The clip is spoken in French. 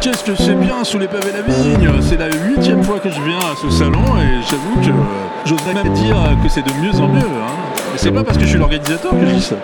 Qu'est-ce que c'est bien sous les pavés la vigne C'est la huitième fois que je viens à ce salon et j'avoue que euh, j'oserais même dire que c'est de mieux en mieux. Hein. Et c'est pas parce que je suis l'organisateur que je dis ça.